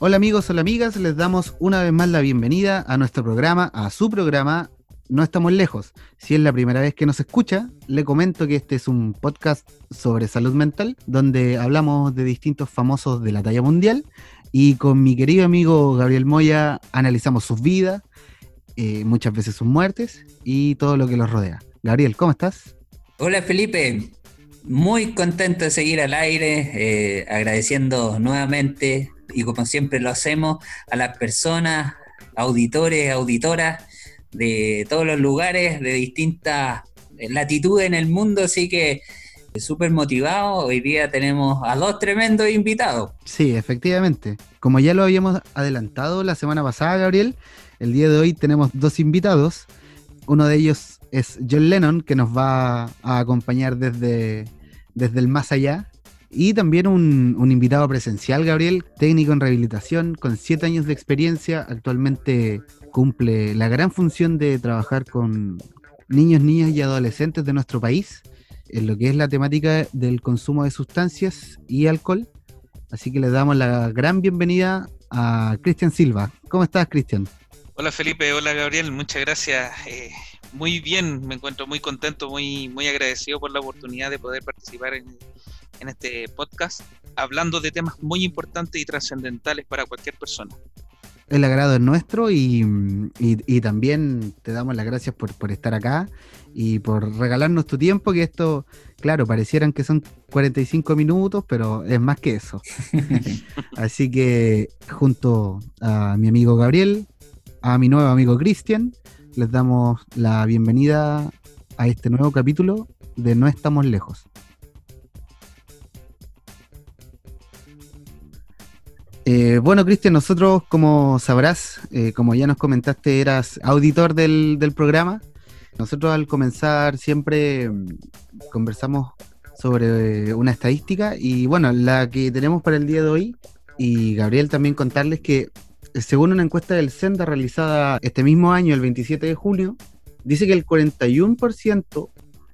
Hola amigos, hola amigas, les damos una vez más la bienvenida a nuestro programa, a su programa No estamos lejos. Si es la primera vez que nos escucha, le comento que este es un podcast sobre salud mental, donde hablamos de distintos famosos de la talla mundial y con mi querido amigo Gabriel Moya analizamos sus vidas, eh, muchas veces sus muertes y todo lo que los rodea. Gabriel, ¿cómo estás? Hola Felipe, muy contento de seguir al aire, eh, agradeciendo nuevamente y como siempre lo hacemos a las personas, auditores, auditoras de todos los lugares, de distintas latitudes en el mundo, así que súper motivado. Hoy día tenemos a dos tremendos invitados. Sí, efectivamente. Como ya lo habíamos adelantado la semana pasada, Gabriel, el día de hoy tenemos dos invitados. Uno de ellos es John Lennon, que nos va a acompañar desde, desde el más allá. Y también un, invitado presencial, Gabriel, técnico en rehabilitación, con siete años de experiencia. Actualmente cumple la gran función de trabajar con niños, niñas y adolescentes de nuestro país en lo que es la temática del consumo de sustancias y alcohol. Así que le damos la gran bienvenida a Cristian Silva. ¿Cómo estás, Cristian? Hola Felipe, hola Gabriel, muchas gracias. Eh, muy bien, me encuentro muy contento, muy, muy agradecido por la oportunidad de poder participar en, en este podcast, hablando de temas muy importantes y trascendentales para cualquier persona. El agrado es nuestro y, y, y, también te damos las gracias por, por estar acá y por regalarnos tu tiempo, que esto, claro, parecieran que son 45 minutos, pero es más que eso. Así que junto a mi amigo Gabriel, a mi nuevo amigo Cristian, les damos la bienvenida a este nuevo capítulo de No estamos lejos. Eh, bueno, Cristian, nosotros, como sabrás, eh, como ya nos comentaste, eras auditor del, del, programa. Nosotros al comenzar siempre mm, conversamos sobre una estadística y bueno, la que tenemos para el día de hoy, y Gabriel también contarles que según una encuesta del Senda realizada este mismo año, el 27 de junio, dice que el 41%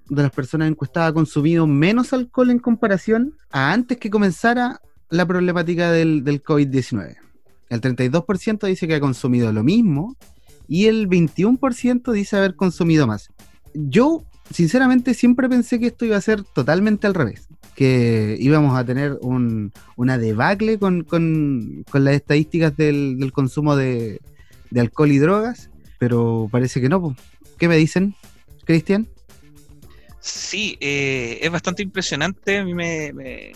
de las personas encuestadas ha consumido menos alcohol en comparación a antes que comenzara la problemática del, del COVID-19. El 32% dice que ha consumido lo mismo y el 21% dice haber consumido más. Yo, sinceramente, siempre pensé que esto iba a ser totalmente al revés, que íbamos a tener un, una debacle con, con, con las estadísticas del, del consumo de, de, alcohol y drogas, pero parece que no. ¿Qué me dicen, Cristian? Sí, eh, es bastante impresionante. A mí me, me,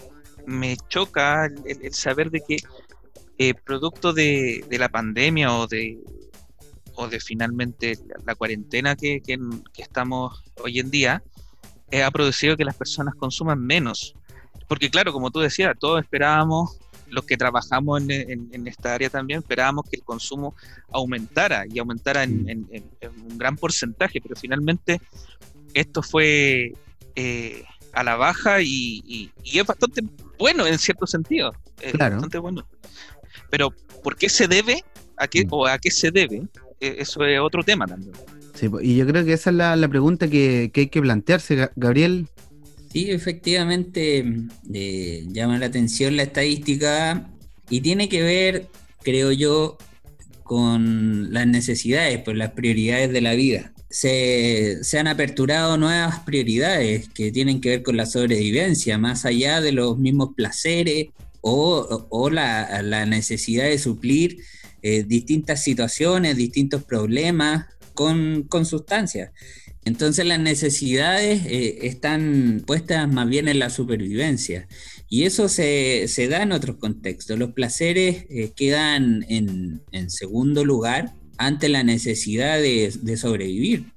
me choca el, saber de que eh, producto de, de, la pandemia o de, o de finalmente la, cuarentena que, que, estamos hoy en día, eh, ha producido que las personas consuman menos. Porque claro, como tú decías, todos esperábamos, los que trabajamos en, en, en esta área también, esperábamos que el consumo aumentara y aumentara en, en un gran porcentaje, pero finalmente esto fue eh, a la baja y, y, y, es bastante bueno en cierto sentido. Es claro. bastante bueno. Pero, ¿por qué se debe? ¿A qué, o a qué se debe? Eh, eso es otro tema también. Y yo creo que esa es la, la pregunta que, que, hay que plantearse, Gabriel. Sí, efectivamente eh, llama la atención la estadística y tiene que ver, creo yo, con las necesidades, pues las prioridades de la vida. Se, se, han aperturado nuevas prioridades que tienen que ver con la sobrevivencia, más allá de los mismos placeres o, o la, la, necesidad de suplir eh, distintas situaciones, distintos problemas con, con sustancias. Entonces las necesidades eh, están puestas más bien en la supervivencia. Y eso se, se da en otros contextos. Los placeres eh, quedan en, en, segundo lugar ante la necesidad de, de, sobrevivir.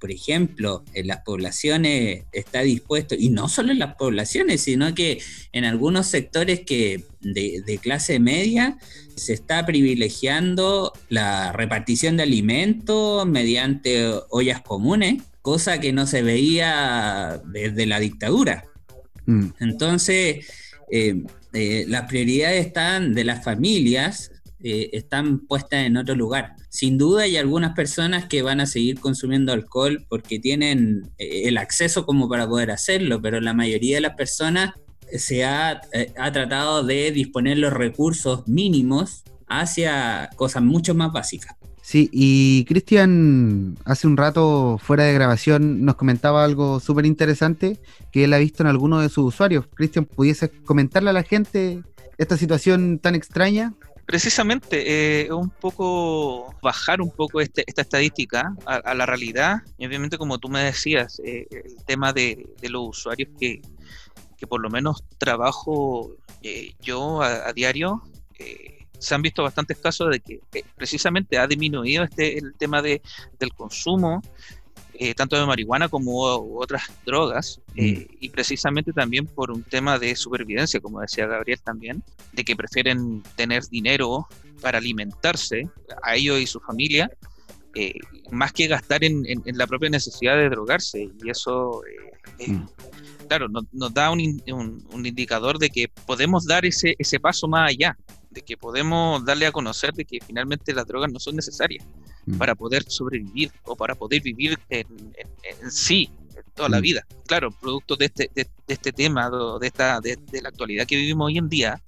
Por ejemplo, en las poblaciones está dispuesto, y no solo en las poblaciones, sino que en algunos sectores que de, de clase media se está privilegiando la repartición de alimentos mediante ollas comunes, cosa que no se veía desde la dictadura. Mm. Entonces, eh, eh, las prioridades están de las familias eh, están puestas en otro lugar. Sin duda hay algunas personas que van a seguir consumiendo alcohol porque tienen eh, el acceso como para poder hacerlo, pero la mayoría de las personas se ha, ha tratado de disponer los recursos mínimos hacia cosas mucho más básicas. Sí, y Cristian hace un rato fuera de grabación nos comentaba algo súper interesante que él ha visto en alguno de sus usuarios. Cristian, ¿pudiese comentarle a la gente esta situación tan extraña? Precisamente, eh, un poco bajar un poco este, esta estadística a, la realidad. Y obviamente como tú me decías, eh, el tema de, los usuarios que, por lo menos trabajo eh, yo a, diario, se han visto bastantes casos de que precisamente ha disminuido este el tema de, del consumo, eh, tanto de marihuana como otras drogas, eh, mm. y precisamente también por un tema de supervivencia, como decía Gabriel también, de que prefieren tener dinero para alimentarse a ellos y su familia, eh, más que gastar en, la propia necesidad de drogarse. Y eso, mm. claro, nos, da un, un, indicador de que podemos dar ese, ese paso más allá de que podemos darle a conocer de que finalmente las drogas no son necesarias mm. para poder sobrevivir o para poder vivir en, sí toda la mm. vida. Claro, producto de este, de, este tema, de, esta, de, la actualidad que vivimos hoy en día,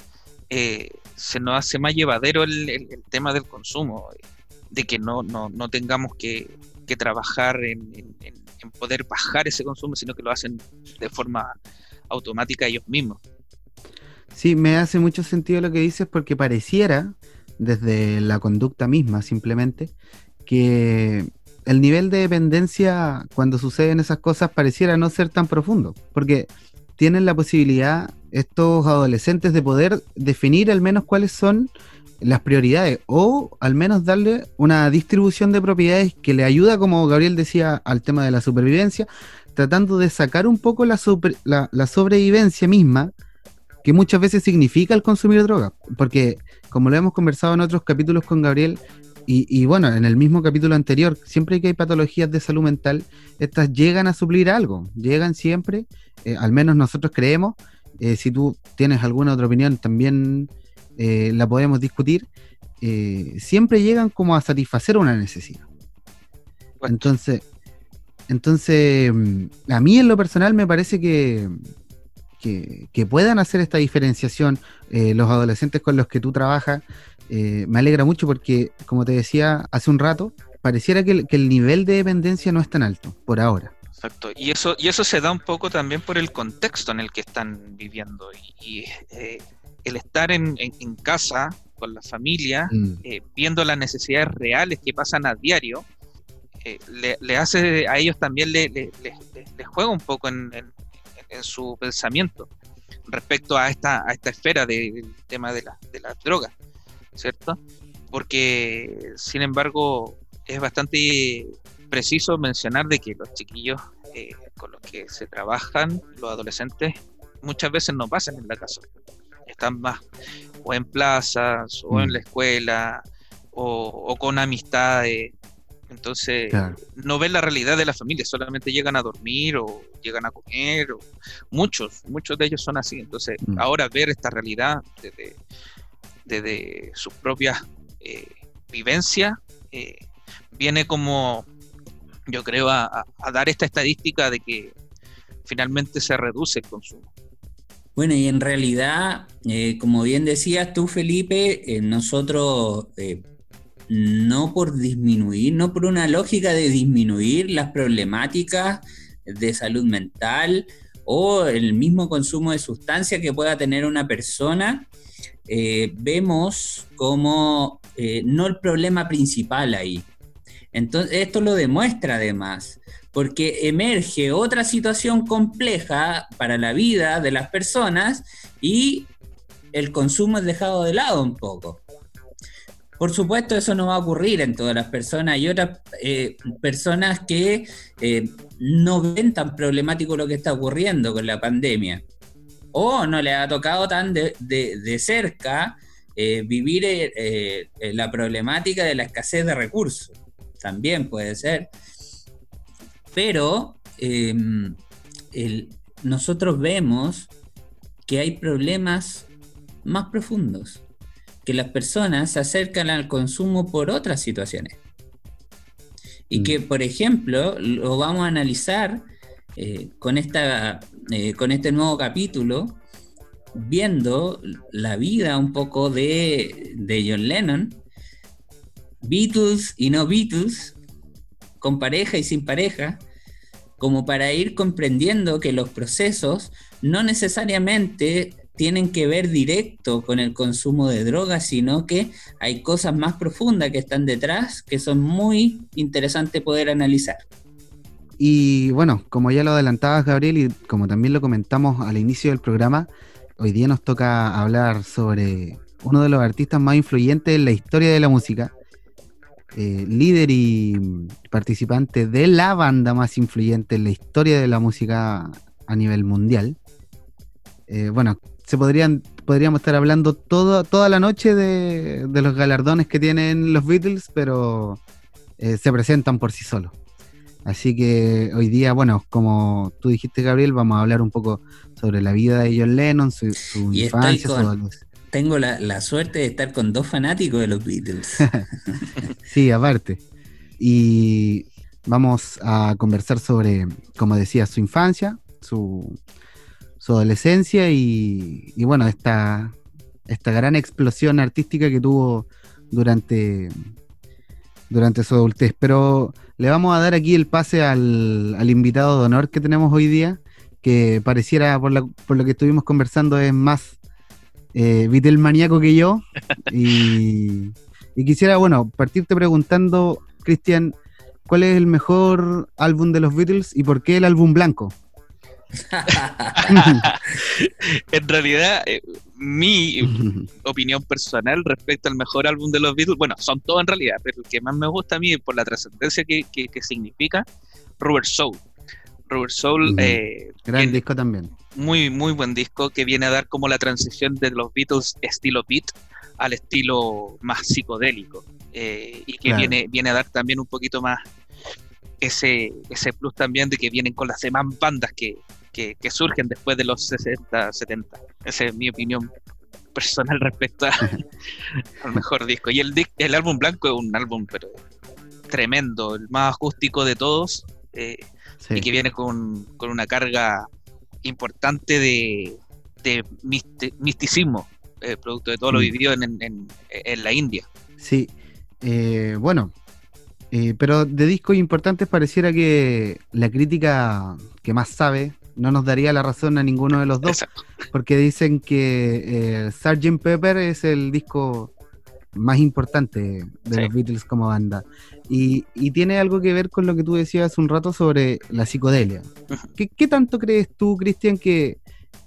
eh, se nos hace más llevadero el, tema del consumo, de que no, no, no tengamos que, que trabajar en, en poder bajar ese consumo, sino que lo hacen de forma automática ellos mismos. Sí, me hace mucho sentido lo que dices porque pareciera, desde la conducta misma simplemente, que el nivel de dependencia cuando suceden esas cosas pareciera no ser tan profundo, porque tienen la posibilidad estos adolescentes de poder definir al menos cuáles son las prioridades o al menos darle una distribución de propiedades que le ayuda, como Gabriel decía, al tema de la supervivencia, tratando de sacar un poco la, la sobrevivencia misma que muchas veces significa el consumir droga, porque como lo hemos conversado en otros capítulos con Gabriel, y, bueno, en el mismo capítulo anterior, siempre que hay patologías de salud mental, estas llegan a suplir algo, llegan siempre, eh, al menos nosotros creemos, eh, si tú tienes alguna otra opinión también eh, la podemos discutir, siempre llegan como a satisfacer una necesidad. Entonces, entonces, mm, a mí en lo personal me parece que, que, puedan hacer esta diferenciación eh, los adolescentes con los que tú trabajas, eh, me alegra mucho porque, como te decía hace un rato, pareciera que el, nivel de dependencia no es tan alto por ahora. Exacto, y eso, y eso se da un poco también por el contexto en el que están viviendo. Y, eh, el estar en, casa con la familia, mm. viendo las necesidades reales que pasan a diario, le, hace a ellos también le, le, juega un poco en, en su pensamiento respecto a esta, a esta esfera del tema de, la, de las drogas, ¿cierto? Porque, sin embargo, es bastante preciso mencionar de que los chiquillos eh, con los que se trabajan, los adolescentes, muchas veces no pasan en la casa. Están más o en plazas, o en mm. la escuela, o, o con amistades, entonces, no ven la realidad de la familia, solamente llegan a dormir o llegan a comer. O... Muchos, muchos de ellos son así. Entonces, mm. ahora ver esta realidad desde, desde su propia eh, vivencia, eh, viene como, yo creo, a, dar esta estadística de que finalmente se reduce el consumo. Bueno, y en realidad, eh, como bien decías tú, Felipe, nosotros no por disminuir, no por una lógica de disminuir las problemáticas de salud mental o el mismo consumo de sustancia que pueda tener una persona, eh, vemos como eh, no el problema principal ahí. Entonces, esto lo demuestra además, porque emerge otra situación compleja para la vida de las personas y el consumo es dejado de lado un poco. Por supuesto, eso no va a ocurrir en todas las personas. Hay otras eh, personas que eh, no ven tan problemático lo que está ocurriendo con la pandemia. O no les ha tocado tan de, cerca eh, vivir la problemática de la escasez de recursos. También puede ser. Pero em, nosotros vemos que hay problemas más profundos que las personas se acercan al consumo por otras situaciones. Y mm. que, por ejemplo, lo vamos a analizar eh, con, esta, eh, con este nuevo capítulo, viendo la vida un poco de, de John Lennon, Beatles y no Beatles, con pareja y sin pareja, como para ir comprendiendo que los procesos no necesariamente tienen que ver directo con el consumo de drogas, sino que hay cosas más profundas que están detrás que son muy interesantes poder analizar. Y bueno, como ya lo adelantabas, Gabriel, y como también lo comentamos al inicio del programa, hoy día nos toca hablar sobre uno de los artistas más influyentes en la historia de la música, eh, líder y participante de la banda más influyente en la historia de la música a nivel mundial. Eh, bueno, se podrían, podríamos estar hablando toda la noche de, los galardones que tienen los Beatles, pero eh, se presentan por sí solos. Así que hoy día, bueno, como tú dijiste, Gabriel, vamos a hablar un poco sobre la vida de John Lennon, su, infancia, su Tengo la, suerte de estar con dos fanáticos de los Beatles. sí, aparte. Y vamos a conversar sobre, como decía, su infancia, su, su adolescencia y, y, bueno, esta, esta gran explosión artística que tuvo durante, durante su adultez. Pero le vamos a dar aquí el pase al, invitado de honor que tenemos hoy día, que pareciera, por, lo que estuvimos conversando, es más eh, maníaco que yo. Y, y, quisiera, bueno, partirte preguntando, Cristian, ¿cuál es el mejor álbum de los Beatles y por qué el álbum blanco? en realidad, eh, mi opinión personal respecto al mejor álbum de los Beatles, bueno, son todos en realidad, pero el que más me gusta a mí por la trascendencia que, significa, Rubber Soul. Rubber Soul. Eh, Gran disco también. Muy, muy buen disco que viene a dar como la transición de los Beatles estilo beat al estilo más psicodélico. Eh, y que viene, viene a dar también un poquito más ese, ese plus también de que vienen con las demás bandas que, que, surgen después de los 60, 70. Esa es mi opinión personal respecto al mejor disco. Y el, el álbum blanco es un álbum pero tremendo, el más acústico de todos, eh, y que viene con, una carga importante de, de misticismo, eh, producto de todo lo mm. vivido en, en, en, la India. Sí, eh, bueno, pero de discos importantes pareciera que la crítica que más sabe no nos daría la razón a ninguno de los dos, porque dicen que eh, Sgt. Pepper es el disco más importante de los Beatles como banda. Y, tiene algo que ver con lo que tú decías hace un rato sobre la psicodelia. ¿Qué, tanto crees tú, Cristian, que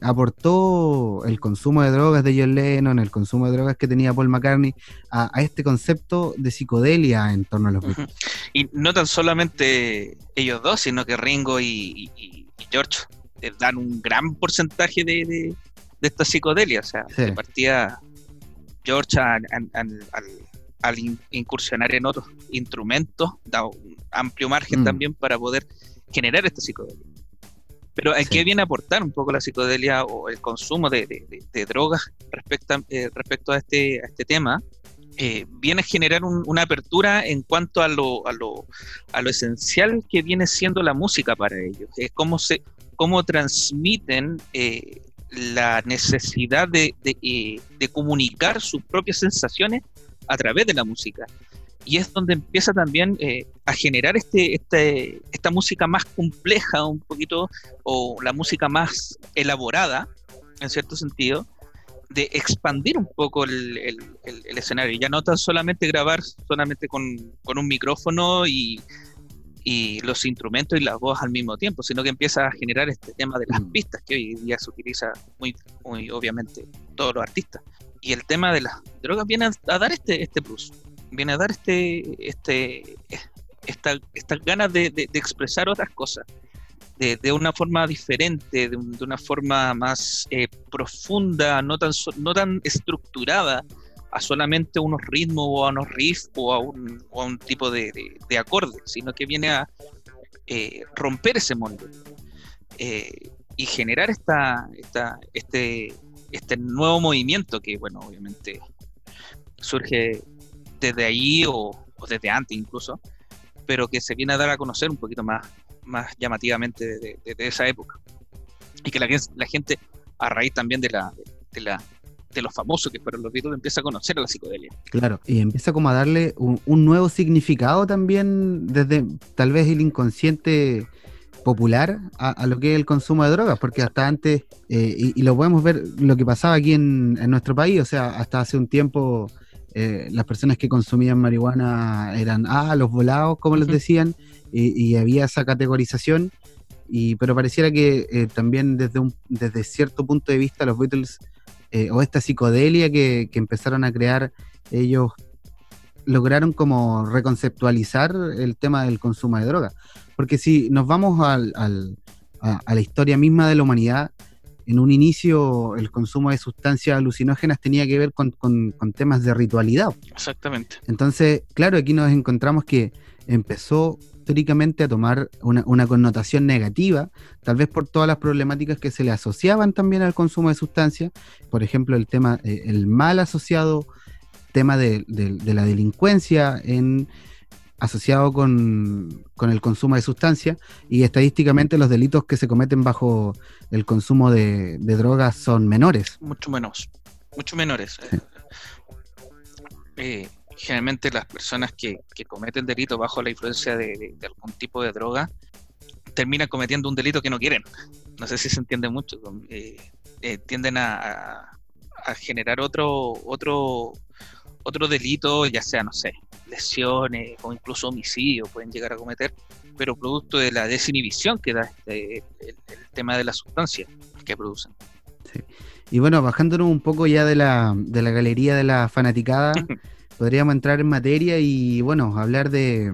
aportó el consumo de drogas de John Lennon, el consumo de drogas que tenía Paul McCartney a, este concepto de psicodelia en torno a los Beatles? Y no tan solamente ellos dos, sino que Ringo y George eh, dan un gran porcentaje de, de, esta psicodelia. O sea, partía George al, incursionar en otros instrumentos, da un amplio margen mm. también para poder generar esta psicodelia. Pero ¿a qué viene a aportar un poco la psicodelia o el consumo de, drogas respecto a, eh, respecto a este, a este tema? Eh, viene a generar una apertura en cuanto a lo, a, lo, a lo esencial que viene siendo la música para ellos. Es cómo, se, cómo transmiten eh, la necesidad de, eh, de, comunicar sus propias sensaciones a través de la música. Y es donde empieza también a generar este, este, esta música más compleja, un poquito, o la música más elaborada, en cierto sentido, de expandir un poco el, el, escenario, ya no tan solamente grabar solamente con, un micrófono y, y, los instrumentos y la voz al mismo tiempo, sino que empieza a generar este tema de las mm. pistas que hoy día se utiliza muy, muy obviamente todos los artistas. Y el tema de las drogas viene a, dar este, este plus, viene a dar este, este, esta, estas ganas de, de expresar otras cosas de, una forma diferente, de, una forma más eh, profunda, no tan, no tan estructurada a solamente unos ritmos o a unos riffs o a un, o a un tipo de, de, acorde, sino que viene a eh, romper ese molde eh, y generar esta, esta, este, este nuevo movimiento que, bueno, obviamente surge desde ahí o, desde antes incluso, pero que se viene a dar a conocer un poquito más, más llamativamente desde esa época. Y que la, la gente, a raíz también de la, de la de los famosos que fueron los Beatles, empieza a conocer a la psicodelia. Claro, y empieza como a darle un, nuevo significado también desde tal vez el inconsciente popular a, lo que es el consumo de drogas, porque hasta antes, eh, y, lo podemos ver lo que pasaba aquí en, nuestro país, o sea, hasta hace un tiempo eh, las personas que consumían marihuana eran, ah, los volados, como les decían, y, había esa categorización, y, pero pareciera que eh, también desde, un, desde cierto punto de vista los Beatles eh, o esta psicodelia que, empezaron a crear ellos lograron como reconceptualizar el tema del consumo de drogas. Porque si nos vamos al, a, la historia misma de la humanidad, en un inicio el consumo de sustancias alucinógenas tenía que ver con, con temas de ritualidad. Exactamente. Entonces, claro, aquí nos encontramos que empezó históricamente a tomar una, connotación negativa, tal vez por todas las problemáticas que se le asociaban también al consumo de sustancias, por ejemplo, el tema, eh, el mal asociado, tema de, la delincuencia en, asociado con, el consumo de sustancias y estadísticamente los delitos que se cometen bajo el consumo de, drogas son menores. Mucho menos, mucho menores. Eh, generalmente las personas que, cometen delito bajo la influencia de, algún tipo de droga terminan cometiendo un delito que no quieren. No sé si se entiende mucho. Eh, eh, tienden a, generar otro, otro, otro delito, ya sea, no sé, lesiones o incluso homicidio pueden llegar a cometer, pero producto de la desinhibición que da este, el, tema de la sustancia que producen. Y bueno, bajándonos un poco ya de la, de la galería de la fanaticada, podríamos entrar en materia y, bueno, hablar de,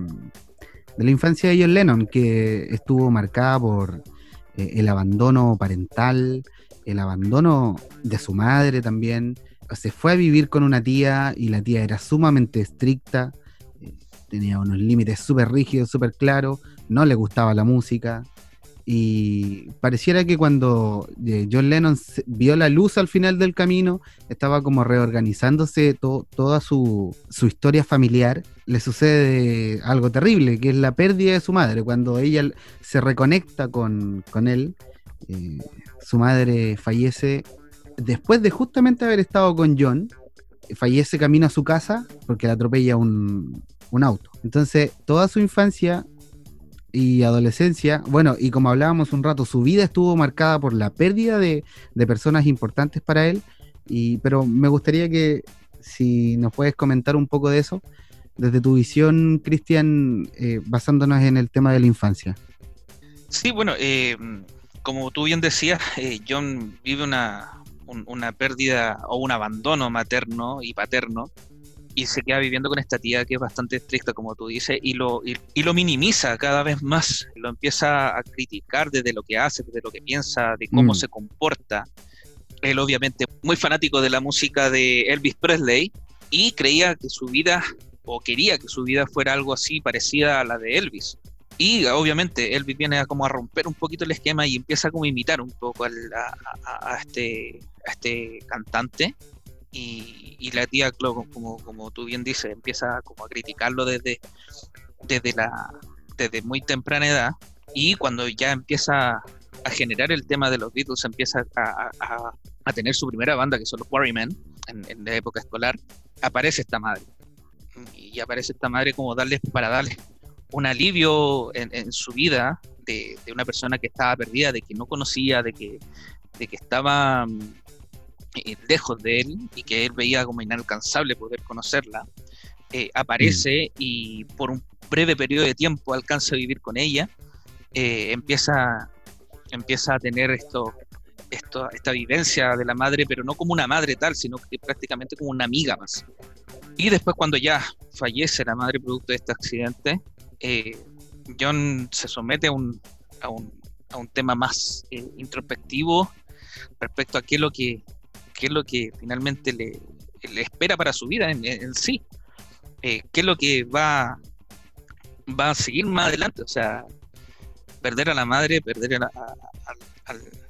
de la infancia de John Lennon, que estuvo marcada por eh, el abandono parental, el abandono de su madre también. Se fue a vivir con una tía y la tía era sumamente estricta, eh, tenía unos límites súper rígidos, súper claros, no le gustaba la música, y pareciera que cuando eh, John Lennon vio la luz al final del camino, estaba como reorganizándose toda su, historia familiar. Le sucede algo terrible, que es la pérdida de su madre. Cuando ella se reconecta con, él, eh, su madre fallece después de justamente haber estado con John. Fallece camino a su casa porque le atropella un, un auto. Entonces, toda su infancia y adolescencia, bueno, y como hablábamos un rato, su vida estuvo marcada por la pérdida de, personas importantes para él, y, pero me gustaría que si nos puedes comentar un poco de eso, desde tu visión, Cristian, eh, basándonos en el tema de la infancia. Sí, bueno, eh, como tú bien decías, eh, John vive una, una pérdida o un abandono materno y paterno y se queda viviendo con esta tía que es bastante estricta, como tú dices, y lo, y, lo minimiza cada vez más, lo empieza a criticar desde lo que hace, desde lo que piensa, de cómo mm. se comporta. Él obviamente muy fanático de la música de Elvis Presley y creía que su vida, o quería que su vida fuera algo así parecida a la de Elvis. Y obviamente Elvis viene a como a romper un poquito el esquema y empieza como a imitar un poco a, este, a este cantante y, la tía, como, como tú bien dices, empieza como a criticarlo desde, desde, la, desde muy temprana edad y cuando ya empieza a generar el tema de los Beatles, empieza a, a, tener su primera banda, que son los Quarrymen, en, en, la época escolar, aparece esta madre. Y aparece esta madre como darle, para darle un alivio en, en su vida de, de, una persona que estaba perdida, de que no conocía, de que, de que estaba eh, lejos de él y que él veía como inalcanzable poder conocerla, eh, aparece y por un breve periodo de tiempo alcanza a vivir con ella, eh, empieza, empieza a tener esto, esto, esta vivencia de la madre, pero no como una madre tal, sino que prácticamente como una amiga más. Y después cuando ya fallece la madre producto de este accidente, John se somete a un, a un, a un tema más introspectivo respecto a qué es lo que qué es lo que finalmente le, espera para su vida en, sí, eh, qué es lo que va, va a seguir más adelante, o sea, perder a la madre, perder a la,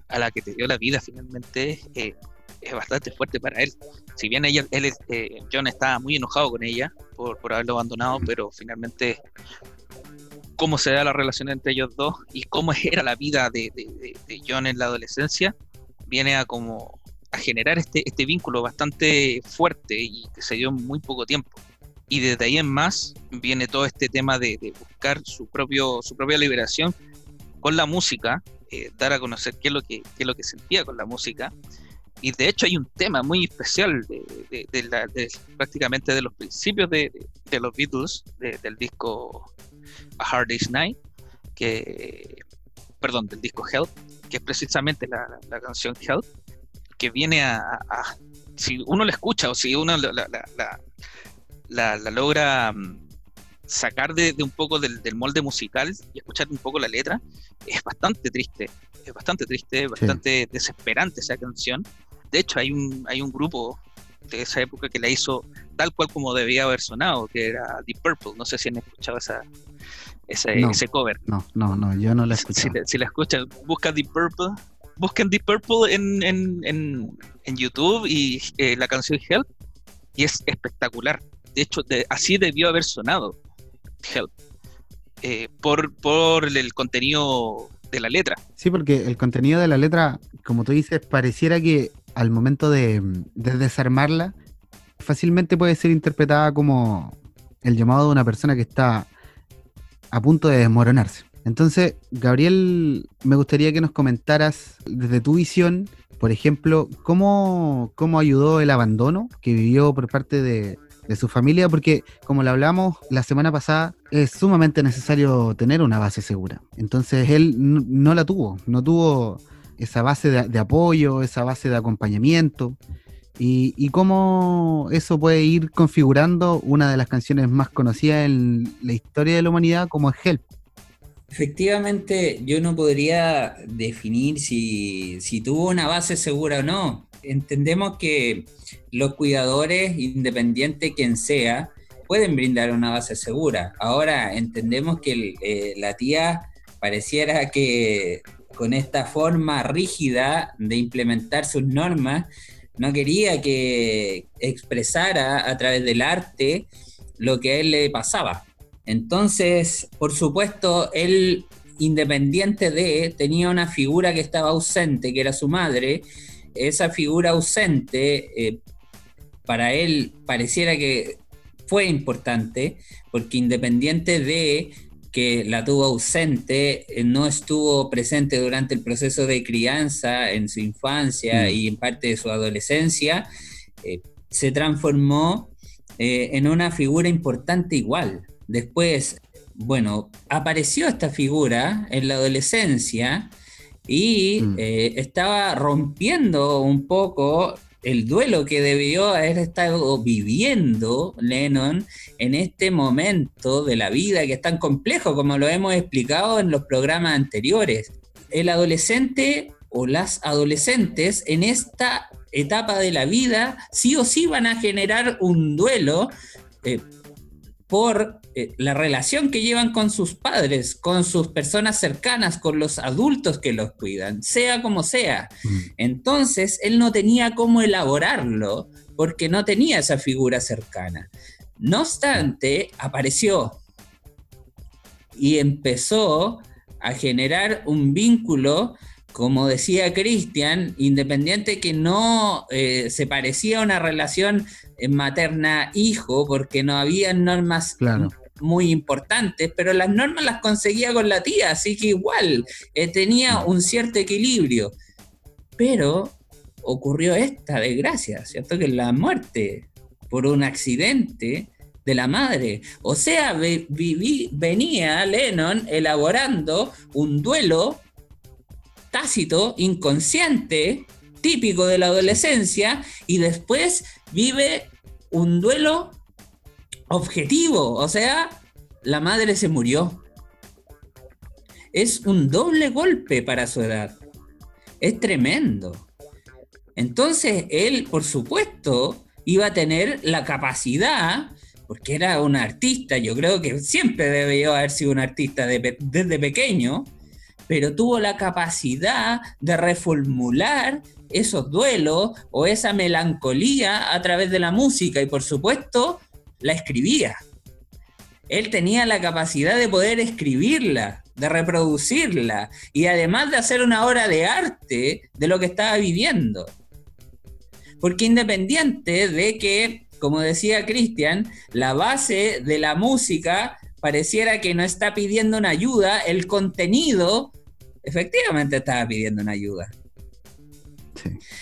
a, la que te dio la vida finalmente, eh, es bastante fuerte para él. Si bien ella, él, eh, John estaba muy enojado con ella por, por haberlo abandonado, pero finalmente cómo se da la relación entre ellos dos y cómo era la vida de, de, John en la adolescencia, viene a como a generar este, este vínculo bastante fuerte y que se dio en muy poco tiempo. Y desde ahí en más viene todo este tema de, buscar su, propio, su propia liberación con la música, eh, dar a conocer qué es, lo que, qué es lo que sentía con la música y de hecho hay un tema muy especial de, prácticamente de los principios de, los Beatles, del disco A Hard Day's Night, que, perdón, del disco Help, que es precisamente la, canción Help, que viene a, si uno la escucha o si uno la, la logra mm, sacar de, un poco del, molde musical y escuchar un poco la letra, es bastante triste, es bastante triste, bastante desesperante esa canción. De hecho, hay un, hay un grupo de esa época que la hizo tal cual como debía haber sonado, que era Deep Purple. No sé si han escuchado esa, ese, cover. No, no, no, yo no la he escuchado. Si, la escuchan, busca Deep Purple. Busquen Deep Purple en, en, YouTube y eh, la canción Help. Y es espectacular. De hecho, así debió haber sonado Help. Eh, por, por el contenido de la letra. Sí, porque el contenido de la letra, como tú dices, pareciera que al momento de, desarmarla, fácilmente puede ser interpretada como el llamado de una persona que está a punto de desmoronarse. Entonces, Gabriel, me gustaría que nos comentaras desde tu visión, por ejemplo, cómo, cómo ayudó el abandono que vivió por parte de, de su familia, porque como lo hablamos la semana pasada, es sumamente necesario tener una base segura. Entonces él no la tuvo, no tuvo esa base de, apoyo, esa base de acompañamiento. Y, cómo eso puede ir configurando una de las canciones más conocidas en la historia de la humanidad como es Help. Efectivamente, yo no podría definir si, si tuvo una base segura o no. Entendemos que los cuidadores, independiente quien sea, pueden brindar una base segura. Ahora entendemos que eh, la tía pareciera que con esta forma rígida de implementar sus normas, no quería que expresara a través del arte lo que a él le pasaba. Entonces, por supuesto, él, independiente de, tenía una figura que estaba ausente, que era su madre. Esa figura ausente, eh, para él, pareciera que fue importante, porque independiente de que la tuvo ausente, eh, no estuvo presente durante el proceso de crianza en su infancia mm. y en parte de su adolescencia, eh, se transformó eh, en una figura importante igual. Después, bueno, apareció esta figura en la adolescencia y mm. estaba rompiendo un poco el duelo que debió haber estado viviendo Lennon en este momento de la vida que es tan complejo como lo hemos explicado en los programas anteriores. El adolescente o las adolescentes en esta etapa de la vida sí o sí van a generar un duelo eh, por eh, la relación que llevan con sus padres, con sus personas cercanas, con los adultos que los cuidan, sea como sea. Mm. Entonces, él no tenía cómo elaborarlo porque no tenía esa figura cercana. No obstante, apareció y empezó a generar un vínculo como decía Cristian, independiente que no eh, se parecía a una relación eh, materna-hijo, porque no había normas muy importantes, pero las normas las conseguía con la tía, así que igual eh, tenía un cierto equilibrio. Pero ocurrió esta desgracia, ¿cierto? Que la muerte por un accidente de la madre. O sea, venía Lennon elaborando un duelo tácito, inconsciente, típico de la adolescencia, y después vive un duelo objetivo, o sea, la madre se murió. Es un doble golpe para su edad. Es tremendo. Entonces, él, por supuesto, iba a tener la capacidad, porque era un artista, yo creo que siempre debió haber sido un artista desde pequeño, pero tuvo la capacidad de reformular esos duelos o esa melancolía a través de la música y por supuesto la escribía. Él tenía la capacidad de poder escribirla, de reproducirla y además de hacer una obra de arte de lo que estaba viviendo. Porque independiente de que, como decía Cristian, la base de la música pareciera que no está pidiendo una ayuda, el contenido efectivamente estaba pidiendo una ayuda.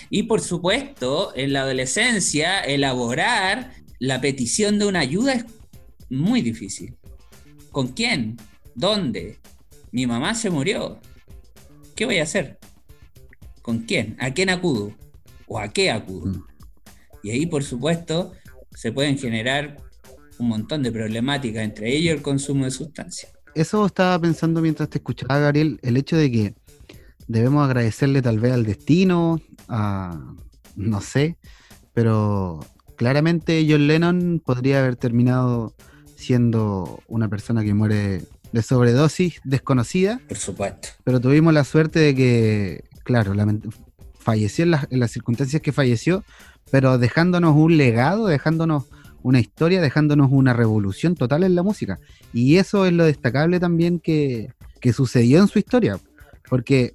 Y por supuesto, en la adolescencia, elaborar la petición de una ayuda es muy difícil. ¿Con quién? ¿Dónde? Mi mamá se murió. ¿Qué voy a hacer? ¿Con quién? ¿A quién acudo? ¿O a qué acudo? Mm. Y ahí, por supuesto, se pueden generar un montón de problemáticas, entre ellos el consumo de sustancias. Eso estaba pensando mientras te escuchaba, Gabriel, el hecho de que debemos agradecerle tal vez al destino, a no sé, pero claramente John Lennon podría haber terminado siendo una persona que muere de sobredosis desconocida. Por supuesto. Pero tuvimos la suerte de que, claro, falleció en las circunstancias que falleció, pero dejándonos un legado, dejándonos una historia, dejándonos una revolución total en la música. Y eso es lo destacable también que, sucedió en su historia, porque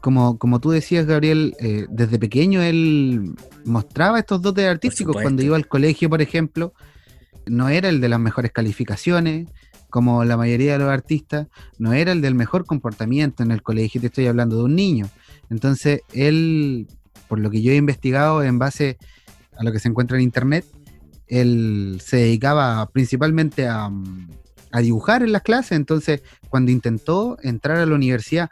como, como tú decías, Gabriel, eh, desde pequeño él mostraba estos dotes artísticos. Cuando iba al colegio, por ejemplo, no era el de las mejores calificaciones, como la mayoría de los artistas, no era el del mejor comportamiento en el colegio, te estoy hablando de un niño. Entonces, él, por lo que yo he investigado en base a lo que se encuentra en internet, él se dedicaba principalmente a, dibujar en las clases, entonces cuando intentó entrar a la universidad,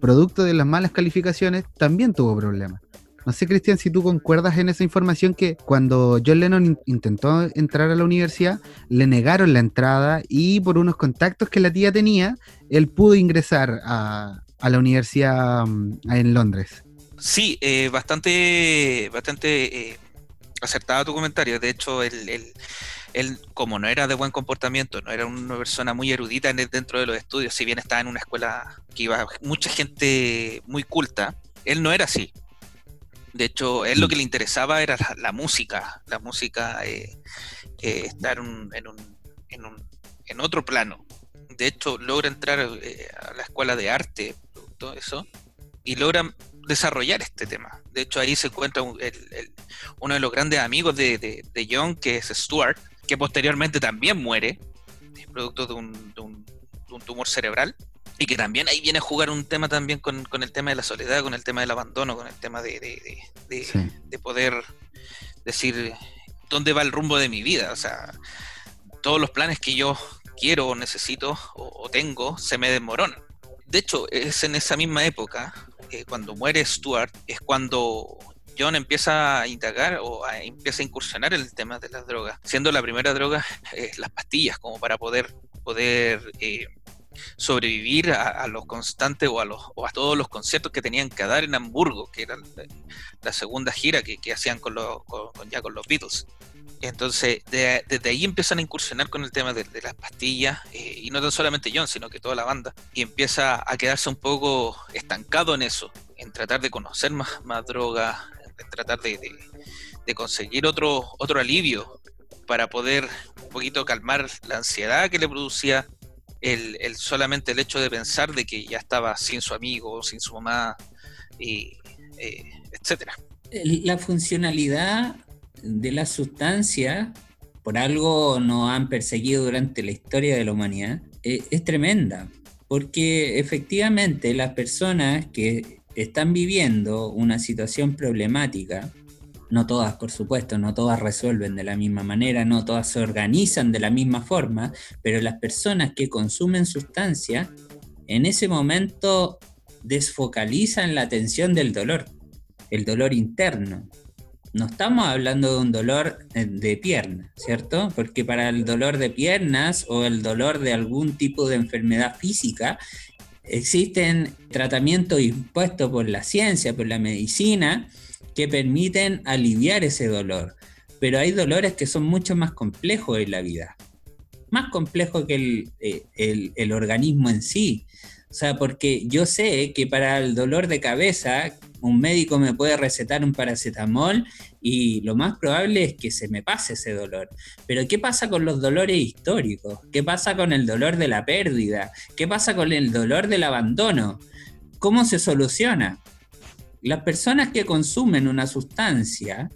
producto de las malas calificaciones, también tuvo problemas. No sé, Cristian, si tú concuerdas en esa información que cuando John Lennon intentó entrar a la universidad, le negaron la entrada y por unos contactos que la tía tenía, él pudo ingresar a, la universidad mm, en Londres. Sí, eh, bastante, bastante eh, acertado tu comentario. De hecho, él, como no era de buen comportamiento, no era una persona muy erudita dentro de los estudios, si bien estaba en una escuela que iba mucha gente muy culta, él no era así. De hecho, él lo mm. que le interesaba era la, música, la música, eh, eh, estar en, en, otro plano. De hecho, logra entrar eh, a la escuela de arte, todo eso, y logra desarrollar este tema. De hecho, ahí se encuentra uno de los grandes amigos de, John, que es Stuart, que posteriormente también muere, producto de un, tumor cerebral, y que también ahí viene a jugar un tema también con, el tema de la soledad, con el tema del abandono, con el tema de, poder decir dónde va el rumbo de mi vida. O sea, todos los planes que yo quiero o necesito o, o tengo se me desmoronan. De hecho, es en esa misma época eh, cuando muere Stuart, es cuando John empieza a indagar o empieza a incursionar en el tema de las drogas, siendo la primera droga eh, las pastillas, como para poder, poder eh, sobrevivir a, los constantes o a, los, o a todos los conciertos que tenían que dar en Hamburgo, que era la, segunda gira que, hacían con, los, ya con los Beatles. Entonces, desde ahí empiezan a incursionar con el tema de, las pastillas, eh, y no tan solamente John, sino que toda la banda, y empieza a quedarse un poco estancado en eso, en tratar de conocer más, más drogas, en tratar de, conseguir otro, otro alivio para poder un poquito calmar la ansiedad que le producía el, solamente el hecho de pensar de que ya estaba sin su amigo, sin su mamá, eh, etcétera. La funcionalidad de la sustancia, por algo nos han perseguido durante la historia de la humanidad, eh, es tremenda, porque efectivamente las personas que están viviendo una situación problemática, no todas, por supuesto, no todas resuelven de la misma manera, no todas se organizan de la misma forma, pero las personas que consumen sustancia, en ese momento desfocalizan la atención del dolor, el dolor interno, no estamos hablando de un dolor eh, de pierna, ¿cierto? Porque para el dolor de piernas o el dolor de algún tipo de enfermedad física, existen tratamientos impuestos por la ciencia, por la medicina, que permiten aliviar ese dolor. Pero hay dolores que son mucho más complejos en la vida, más complejos que el, eh, el organismo en sí. O sea, porque yo sé que para el dolor de cabeza, un médico me puede recetar un paracetamol y lo más probable es que se me pase ese dolor. Pero ¿qué pasa con los dolores históricos? ¿Qué pasa con el dolor de la pérdida? ¿Qué pasa con el dolor del abandono? ¿Cómo se soluciona? Las personas que consumen una sustancia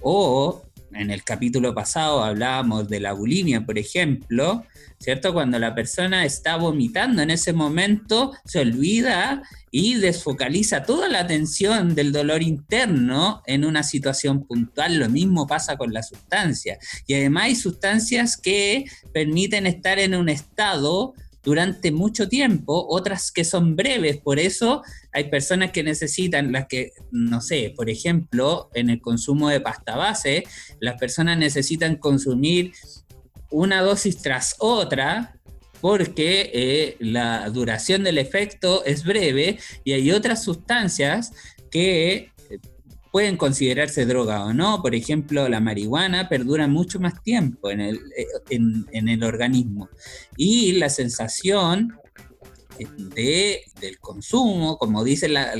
o en el capítulo pasado hablábamos de la bulimia, por ejemplo, ¿cierto? Cuando la persona está vomitando en ese momento, se olvida y desfocaliza toda la atención del dolor interno en una situación puntual. Lo mismo pasa con la sustancia. Y además hay sustancias que permiten estar en un estado durante mucho tiempo, otras que son breves, por eso hay personas que necesitan las que, no sé, por ejemplo, en el consumo de pasta base, las personas necesitan consumir una dosis tras otra porque eh, la duración del efecto es breve y hay otras sustancias que pueden considerarse droga o no. Por ejemplo, la marihuana perdura mucho más tiempo en el, eh, en, el organismo. Y la sensación de, del consumo, como dice la,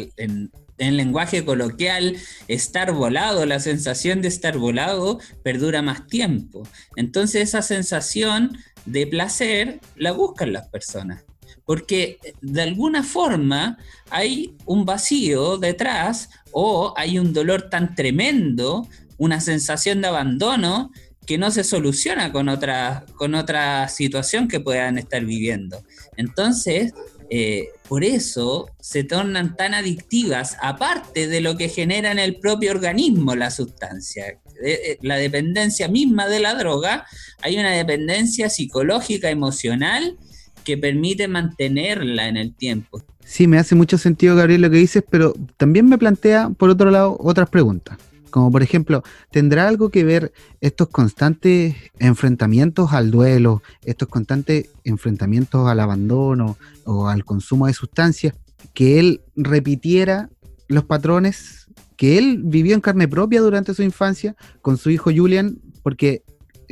en lenguaje coloquial, estar volado, la sensación de estar volado perdura más tiempo. Entonces esa sensación de placer la buscan las personas porque de alguna forma hay un vacío detrás o hay un dolor tan tremendo, una sensación de abandono que no se soluciona con otra, con otra situación que puedan estar viviendo. Entonces, eh, por eso se tornan tan adictivas, aparte de lo que genera en el propio organismo la sustancia. Eh, eh, la dependencia misma de la droga, hay una dependencia psicológica, emocional, que permite mantenerla en el tiempo. Sí, me hace mucho sentido, Gabriel, lo que dices, pero también me plantea, por otro lado, otras preguntas. Como por ejemplo, ¿tendrá algo que ver estos constantes enfrentamientos al duelo, estos constantes enfrentamientos al abandono o al consumo de sustancias, que él repitiera los patrones que él vivió en carne propia durante su infancia con su hijo Julian? Porque,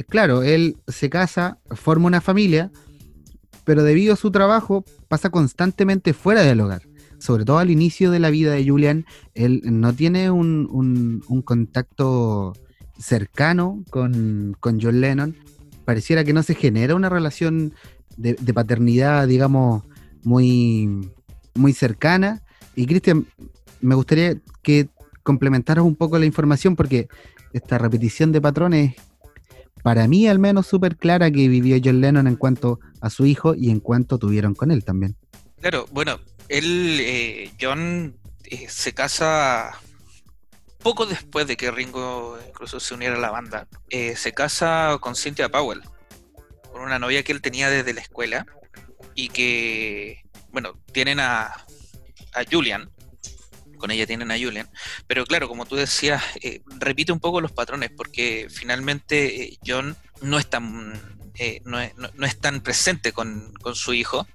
claro, él se casa, forma una familia, pero debido a su trabajo pasa constantemente fuera del hogar. Sobre todo al inicio de la vida de Julian, él no tiene un, contacto cercano con, John Lennon. Pareciera que no se genera una relación de, paternidad, digamos, muy, muy cercana. Y Cristian, me gustaría que complementaras un poco la información porque esta repetición de patrones para mí al menos súper clara que vivió John Lennon en cuanto a su hijo y en cuanto tuvieron con él también. Claro, bueno, él, eh, John eh, se casa poco después de que Ringo incluso se uniera a la banda. Eh, se casa con Cynthia Powell, con una novia que él tenía desde la escuela y que, bueno, tienen a, a Julian, con ella tienen a Julian. Pero claro, como tú decías, eh, repite un poco los patrones, porque finalmente eh, John no es tan, eh, no, es, tan presente con, su hijo,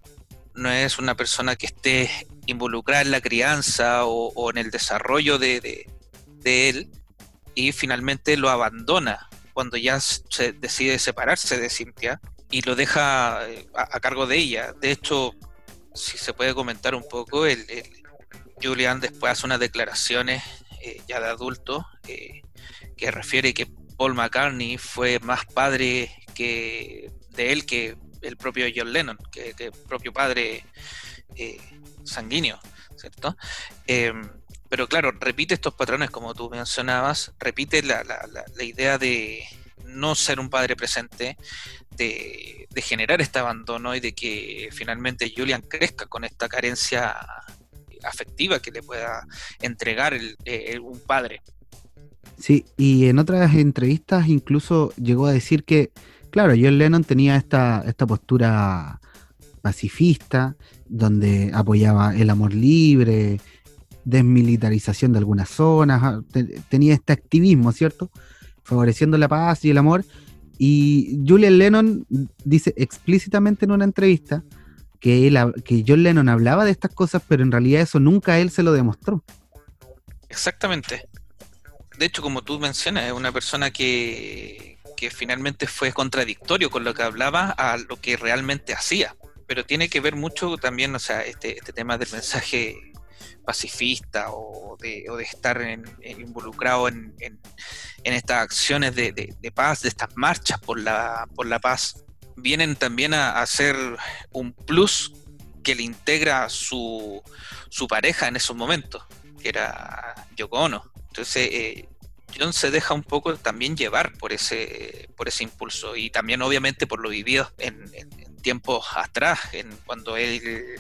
no es una persona que esté involucrada en la crianza o, en el desarrollo de, él, y finalmente lo abandona cuando ya se decide separarse de Cynthia y lo deja a, cargo de ella. De hecho, si se puede comentar un poco, el, Julian después hace unas declaraciones eh, ya de adulto eh, que refiere que Paul McCartney fue más padre que de él que el propio John Lennon, que, el propio padre eh, sanguíneo, ¿cierto? Em, pero claro, repite estos patrones como tú mencionabas, repite la, idea de no ser un padre presente, de, de, generar este abandono y de que finalmente Julian crezca con esta carencia afectiva que le pueda entregar eh, un padre. Sí, y en otras entrevistas incluso llegó a decir que, claro, John Lennon tenía esta, esta postura pacifista, donde apoyaba el amor libre, desmilitarización de algunas zonas, ah, tenía este activismo, ¿cierto? Favoreciendo la paz y el amor. Y Julian Lennon dice explícitamente en una entrevista que, que John Lennon hablaba de estas cosas, pero en realidad eso nunca él se lo demostró. Exactamente. De hecho, como tú mencionas, es una persona que, que finalmente fue contradictorio con lo que hablaba a lo que realmente hacía. pero tiene que ver mucho también, o sea, este, este tema del mensaje pacifista o de, o de estar involucrado en, en, estas acciones de, de, paz, de estas marchas por la, por la paz, vienen también a, ser un plus que le integra su, su pareja en esos momentos, que era Yoko Ono. Entonces, eh, John se deja un poco también llevar por ese, por ese impulso y también obviamente por lo vivido en, tiempos atrás, en cuando él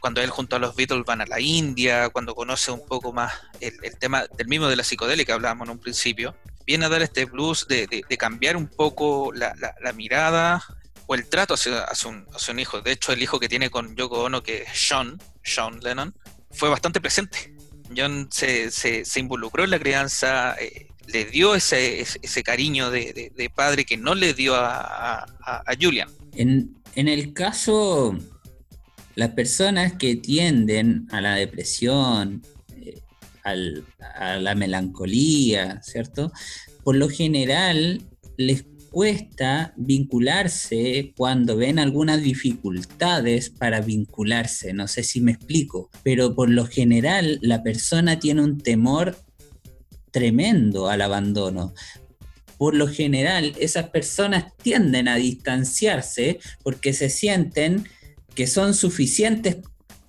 cuando él junto a los Beatles van a la India, cuando conoce un poco más el, tema del mismo de la psicodélica que hablábamos en un principio, viene a dar este blues de, cambiar un poco la, mirada o el trato hacia, un, hacia, un, hijo. De hecho, el hijo que tiene con Yoko Ono, que es Sean, Lennon, fue bastante presente John se, se, involucró en la crianza, eh, le dio ese, ese, cariño de, padre que no le dio a, Julian. En, el caso, las personas que tienden a la depresión, eh, a la melancolía, ¿cierto? Por lo general les cuesta vincularse cuando ven algunas dificultades para vincularse. No sé si me explico, pero por lo general la persona tiene un temor tremendo al abandono. Por lo general esas personas tienden a distanciarse porque se sienten que son suficientes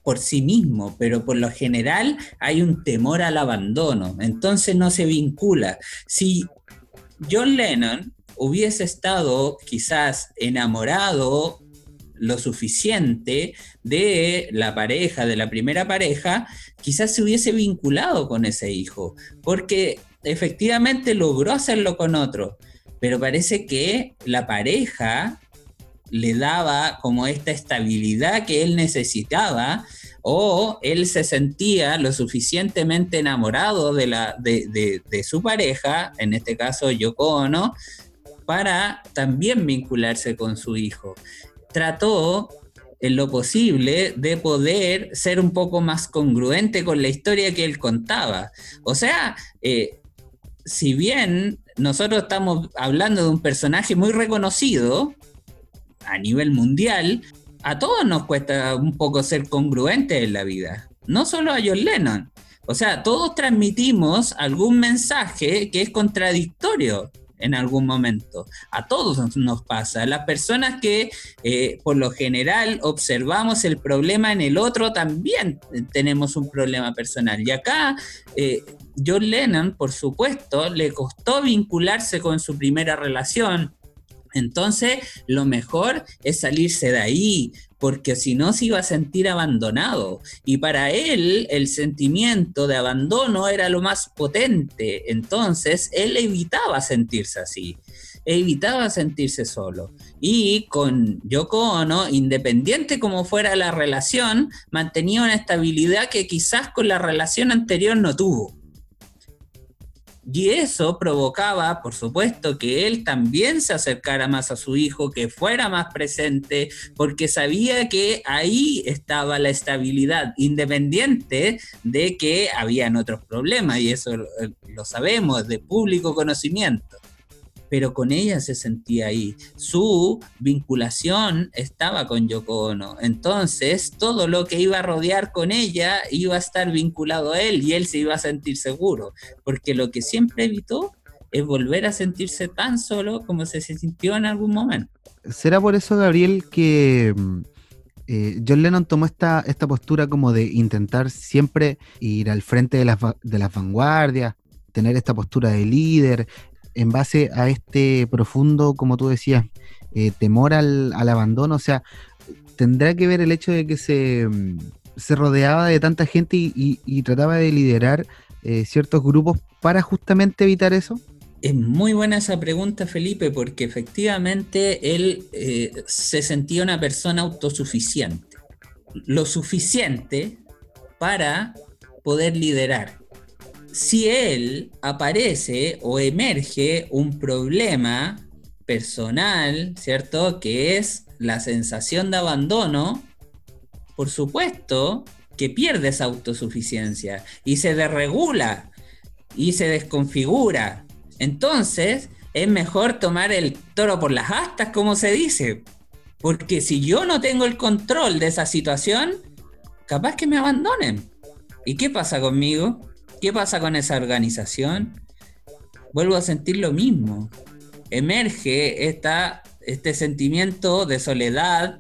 por sí mismos, pero por lo general hay un temor al abandono, entonces no se vincula. Si John Lennon hubiese estado quizás enamorado lo suficiente de la pareja, de la primera pareja, quizás se hubiese vinculado con ese hijo, porque efectivamente logró hacerlo con otro, pero parece que la pareja le daba como esta estabilidad que él necesitaba o él se sentía lo suficientemente enamorado de, la, de, de su pareja, en este caso Yoko Ono, para también vincularse con su hijo. Trató en lo posible de poder ser un poco más congruente con la historia que él contaba. O sea, eh, si bien nosotros estamos hablando de un personaje muy reconocido a nivel mundial, a todos nos cuesta un poco ser congruentes en la vida, no solo a John Lennon. O sea, todos transmitimos algún mensaje que es contradictorio en algún momento. A todos nos pasa. Las personas que eh, por lo general observamos el problema en el otro también tenemos un problema personal. Y acá eh, John Lennon, por supuesto, le costó vincularse con su primera relación. Entonces, lo mejor es salirse de ahí, porque si no se iba a sentir abandonado. Y para él el sentimiento de abandono era lo más potente. Entonces él evitaba sentirse así, evitaba sentirse solo. Y con Yoko Ono, independiente como fuera la relación, mantenía una estabilidad que quizás con la relación anterior no tuvo. Y eso provocaba, por supuesto, que él también se acercara más a su hijo, que fuera más presente, porque sabía que ahí estaba la estabilidad, independiente de que habían otros problemas, y eso lo sabemos de público conocimiento pero con ella se sentía ahí. Su vinculación estaba con Yoko Ono. Entonces, todo lo que iba a rodear con ella iba a estar vinculado a él y él se iba a sentir seguro, porque lo que siempre evitó es volver a sentirse tan solo como se sintió en algún momento. ¿Será por eso, Gabriel, que mm, eh, John Lennon tomó esta, esta postura como de intentar siempre ir al frente de las, de las vanguardias, tener esta postura de líder, en base a este profundo, como tú decías, eh, temor al, abandono, o sea, tendrá que ver el hecho de que se, mm, rodeaba de tanta gente y, trataba de liderar eh, ciertos grupos para justamente evitar eso? Es muy buena esa pregunta, Felipe, porque efectivamente él eh, se sentía una persona autosuficiente. Lo suficiente para poder liderar si él aparece o emerge un problema personal, ¿cierto? Que es la sensación de abandono, por supuesto que pierde esa autosuficiencia y se desregula y se desconfigura. Entonces, es mejor tomar el toro por las astas, como se dice. Porque si yo no tengo el control de esa situación, capaz que me abandonen. ¿Y qué pasa conmigo? ¿Qué pasa con esa organización? Vuelvo a sentir lo mismo. Emerge esta, este sentimiento de soledad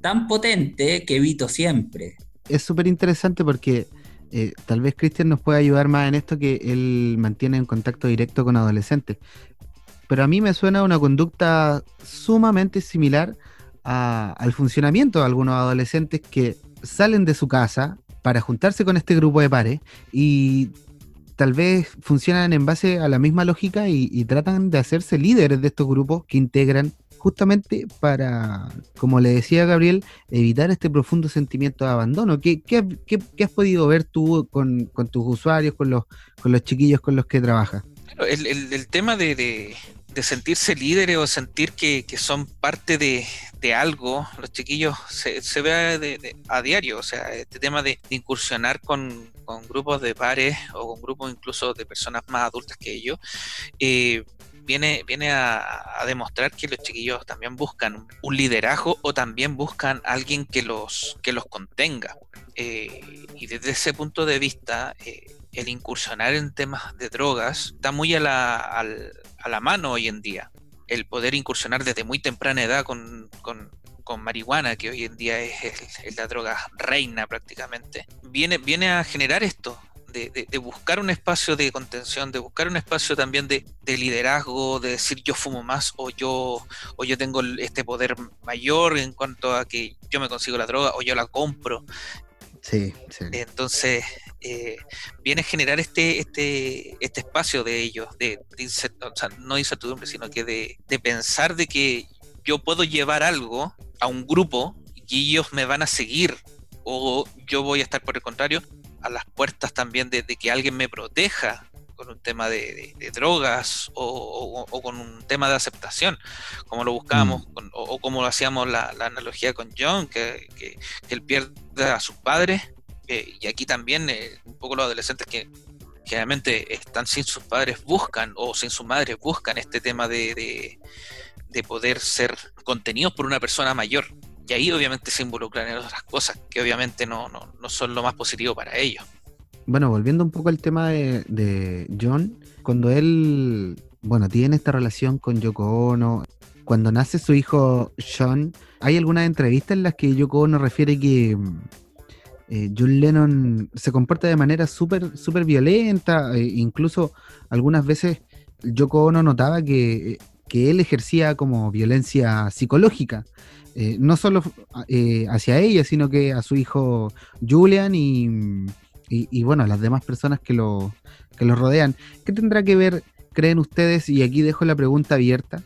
tan potente que evito siempre. Es súper interesante porque eh, tal vez Cristian nos pueda ayudar más en esto que él mantiene en contacto directo con adolescentes. Pero a mí me suena una conducta sumamente similar al funcionamiento de algunos adolescentes que salen de su casa para juntarse con este grupo de pares y tal vez funcionan en base a la misma lógica y, tratan de hacerse líderes de estos grupos que integran justamente para, como le decía Gabriel, evitar este profundo sentimiento de abandono. ¿Qué, has podido ver tú con, tus usuarios, con los, con los chiquillos con los que trabajas? El, tema de, sentirse líderes o sentir que, son parte de, algo, los chiquillos se, ve a diario, o sea, este tema de, incursionar con, grupos de pares o con grupos incluso de personas más adultas que ellos, eh, viene, viene a, demostrar que los chiquillos también buscan un liderazgo o también buscan alguien que los, que los contenga. Eh, y desde ese punto de vista, eh, el incursionar en temas de drogas está muy a la, a la mano hoy en día. El poder incursionar desde muy temprana edad con, con, con marihuana, que hoy en día es, es, la droga reina prácticamente, viene, viene a generar esto, de, buscar un espacio de contención, de buscar un espacio también de, liderazgo, de decir yo fumo más o yo, o yo tengo este poder mayor en cuanto a que yo me consigo la droga o yo la compro. Sí, sí. Entonces, eh, viene a generar este, este, este espacio de ellos, de, o sea, no incertidumbre, sino que de, de pensar de que yo puedo llevar algo a un grupo y ellos me van a seguir o yo voy a estar por el contrario a las puertas también de, que alguien me proteja con un tema de, drogas o, con un tema de aceptación, como lo buscábamos, mm. o, como lo hacíamos la, analogía con John, que, él pierde a sus padres, eh, y aquí también eh, un poco los adolescentes que generalmente están sin sus padres buscan, o sin sus madres buscan este tema de, de poder ser contenidos por una persona mayor. Y ahí obviamente se involucran en otras cosas que obviamente no, son lo más positivo para ellos. Bueno, volviendo un poco al tema de, John, cuando él, bueno, tiene esta relación con Yoko Ono, cuando nace su hijo John, hay algunas entrevistas en las que Yoko Ono refiere que eh, John Lennon se comporta de manera súper súper violenta, e incluso algunas veces Yoko Ono notaba que, que él ejercía como violencia psicológica. Eh, no solo eh, hacia ella, sino que a su hijo Julian y, bueno, a las demás personas que lo, que lo rodean. ¿Qué tendrá que ver, creen ustedes, y aquí dejo la pregunta abierta,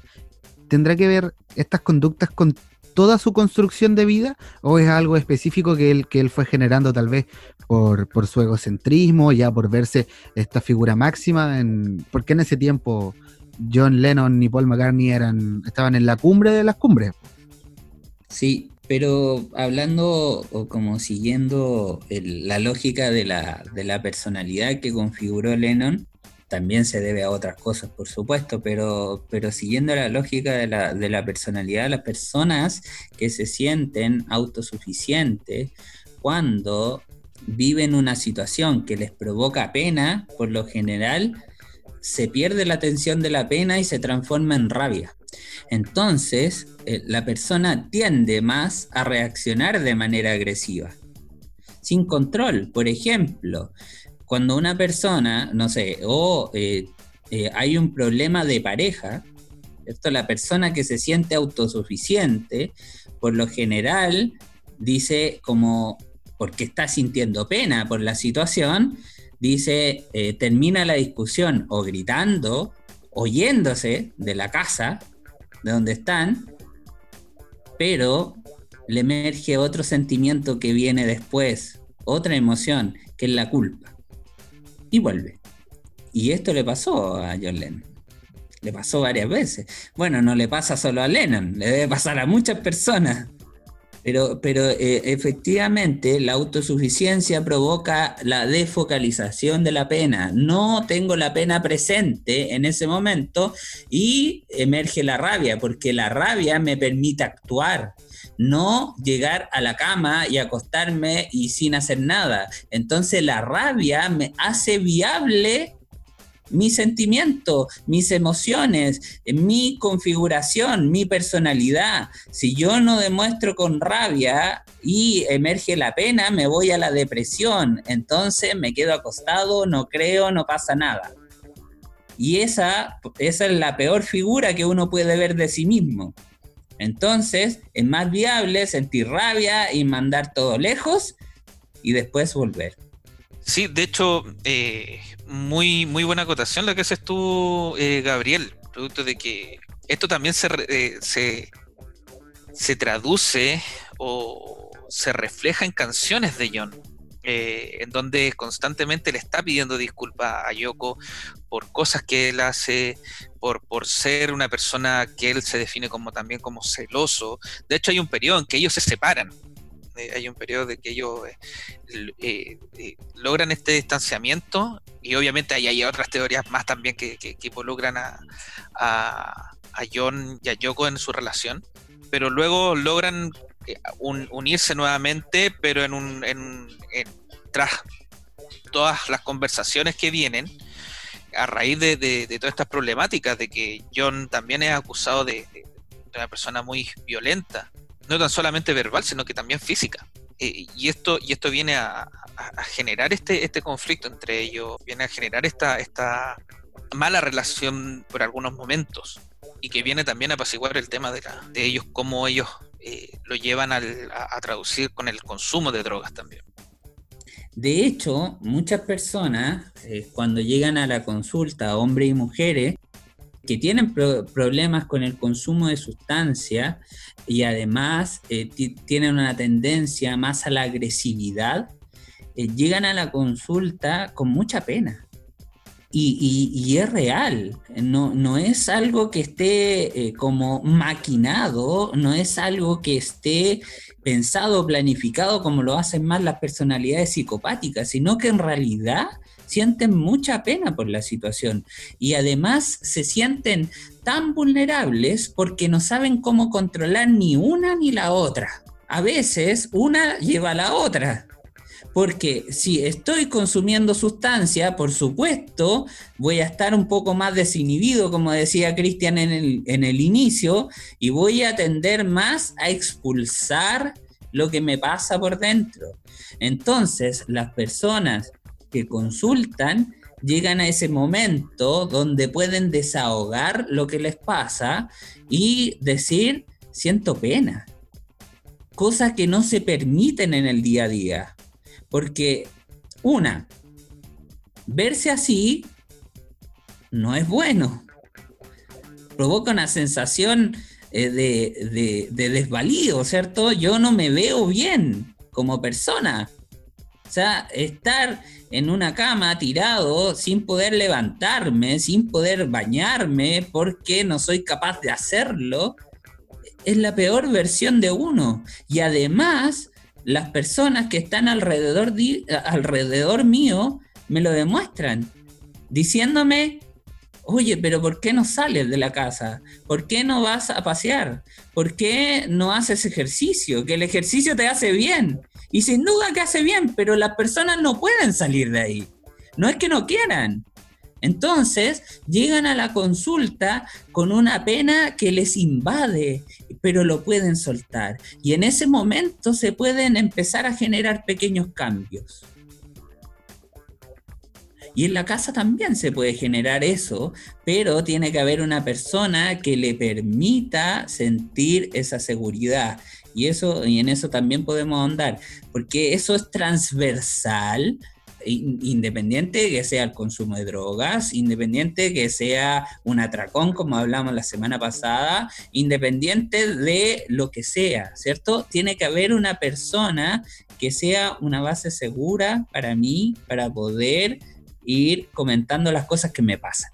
¿tendrá que ver estas conductas con toda su construcción de vida o es algo específico que él, que él fue generando tal vez por, por su egocentrismo, ya por verse esta figura máxima? En, porque en ese tiempo John Lennon y Paul McCartney eran, estaban en la cumbre de las cumbres. Sí, pero hablando o como siguiendo la lógica de la, personalidad que configuró Lennon, también se debe a otras cosas, por supuesto, pero, pero siguiendo la lógica de la, de la personalidad, las personas que se sienten autosuficientes cuando viven una situación que les provoca pena, por lo general, se pierde la tensión de la pena y se transforma en rabia. Entonces, eh, la persona tiende más a reaccionar de manera agresiva, sin control. Por ejemplo, cuando una persona, no sé, o eh, eh, hay un problema de pareja, esto la persona que se siente autosuficiente, por lo general, dice como, porque está sintiendo pena por la situación, dice, termina la discusión o gritando, oyéndose de la casa, de donde están, pero le emerge otro sentimiento que viene después, otra emoción, que es la culpa. Y vuelve. Y esto le pasó a John Lennon. Le pasó varias veces. Bueno, no le pasa solo a Lennon, le debe pasar a muchas personas. Pero, pero eh, efectivamente la autosuficiencia provoca la defocalización de la pena. No tengo la pena presente en ese momento y emerge la rabia, porque la rabia me permite actuar. No llegar a la cama y acostarme y sin hacer nada. Entonces la rabia me hace viable mi sentimiento, mis emociones, mi configuración, mi personalidad. Si yo no demuestro con rabia y emerge la pena, me voy a la depresión. Entonces me quedo acostado, no creo, no pasa nada. Y esa, esa es la peor figura que uno puede ver de sí mismo. Entonces es más viable sentir rabia y mandar todo lejos y después volver. Sí, de hecho, eh, muy, muy buena acotación la que haces tú, eh, Gabriel, producto de que esto también se, eh, se, se, traduce o se refleja en canciones de John, eh, en donde constantemente le está pidiendo disculpas a Yoko por cosas que él hace, por, ser una persona que él se define como también como celoso. De hecho, hay un periodo en que ellos se separan eh, hay un periodo de que ellos eh, eh, logran este distanciamiento y obviamente hay, otras teorías más también que, involucran a, a, John y a Yoko en su relación, pero luego logran unirse nuevamente, pero en un en, tras todas las conversaciones que vienen a raíz de, de, todas estas problemáticas, de que John también es acusado de, una persona muy violenta no tan solamente verbal, sino que también física. Eh, y, esto, y esto viene a, generar este, este conflicto entre ellos, viene a generar esta, esta mala relación por algunos momentos y que viene también a apaciguar el tema de, de ellos, cómo ellos eh, lo llevan a, traducir con el consumo de drogas también. De hecho, muchas personas, eh, cuando llegan a la consulta, hombres y mujeres, que tienen problemas con el consumo de sustancias y además eh, tienen una tendencia más a la agresividad, eh, llegan a la consulta con mucha pena. Y, es real, no, no, es algo que esté eh, como maquinado, no es algo que esté pensado, planificado como lo hacen más las personalidades psicopáticas, sino que en realidad sienten mucha pena por la situación y además se sienten tan vulnerables porque no saben cómo controlar ni una ni la otra. A veces una lleva a la otra. Porque si estoy consumiendo sustancia, por supuesto, voy a estar un poco más desinhibido, como decía Cristian en el, en el inicio, y voy a tender más a expulsar lo que me pasa por dentro. Entonces, las personas que consultan llegan a ese momento donde pueden desahogar lo que les pasa y decir, siento pena. Cosas que no se permiten en el día a día. Porque, una, verse así no es bueno. Provoca una sensación eh, de, de, de desvalido, ¿cierto? Yo no me veo bien como persona. O sea, estar en una cama tirado sin poder levantarme, sin poder bañarme porque no soy capaz de hacerlo, es la peor versión de uno. Y además, las personas que están alrededor, alrededor mío me lo demuestran, diciéndome, oye, pero ¿por qué no sales de la casa? ¿Por qué no vas a pasear? ¿Por qué no haces ejercicio? Que el ejercicio te hace bien. Y sin duda que hace bien, pero las personas no pueden salir de ahí. No es que no quieran. Entonces llegan a la consulta con una pena que les invade, pero lo pueden soltar. Y en ese momento se pueden empezar a generar pequeños cambios. Y en la casa también se puede generar eso, pero tiene que haber una persona que le permita sentir esa seguridad. Y, eso, y en eso también podemos ahondar, porque eso es transversal, independiente que sea el consumo de drogas, independiente que sea un atracón, como hablamos la semana pasada, independiente de lo que sea, ¿cierto? Tiene que haber una persona que sea una base segura para mí, para poder ir comentando las cosas que me pasan.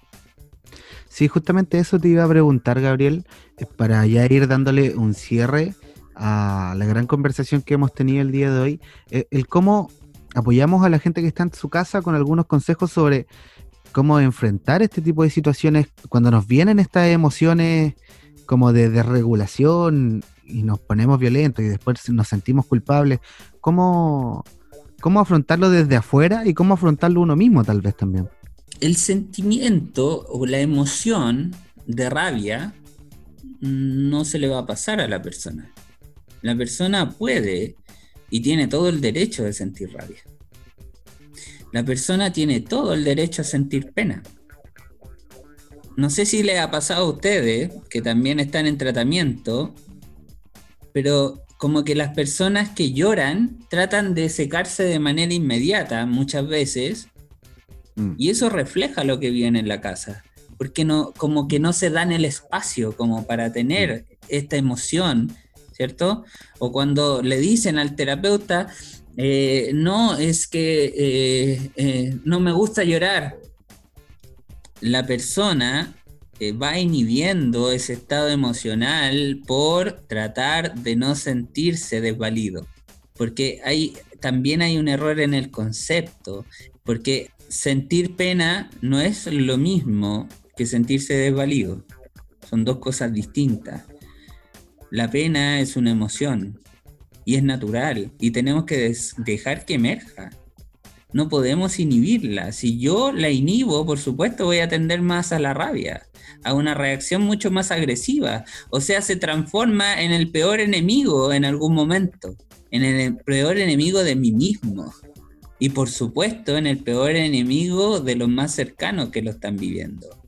Sí, justamente eso te iba a preguntar, Gabriel, eh, para ya ir dándole un cierre a la gran conversación que hemos tenido el día de hoy, eh, el cómo apoyamos a la gente que está en su casa con algunos consejos sobre cómo enfrentar este tipo de situaciones cuando nos vienen estas emociones como de desregulación y nos ponemos violentos y después nos sentimos culpables, ¿cómo, cómo afrontarlo desde afuera y cómo afrontarlo uno mismo tal vez también? El sentimiento o la emoción de rabia no se le va a pasar a la persona. La persona puede y tiene todo el derecho de sentir rabia. La persona tiene todo el derecho a sentir pena. No sé si le ha pasado a ustedes, que también están en tratamiento, pero como que las personas que lloran tratan de secarse de manera inmediata muchas veces, mm. y eso refleja lo que viene en la casa, porque no, como que no se dan el espacio como para tener mm. esta emoción, ¿cierto? O cuando le dicen al terapeuta, eh, no, es que eh, eh, no me gusta llorar, la persona va inhibiendo ese estado emocional por tratar de no sentirse desvalido. Porque hay, también hay un error en el concepto, porque sentir pena no es lo mismo que sentirse desvalido. Son dos cosas distintas. La pena es una emoción y es natural y tenemos que dejar que emerja no podemos inhibirla. Si yo la inhibo, por supuesto voy a tender más a la rabia, a una reacción mucho más agresiva. O sea, se transforma en el peor enemigo en algún momento, en el peor enemigo de mí mismo. Y por supuesto en el peor enemigo de los más cercanos que lo están viviendo.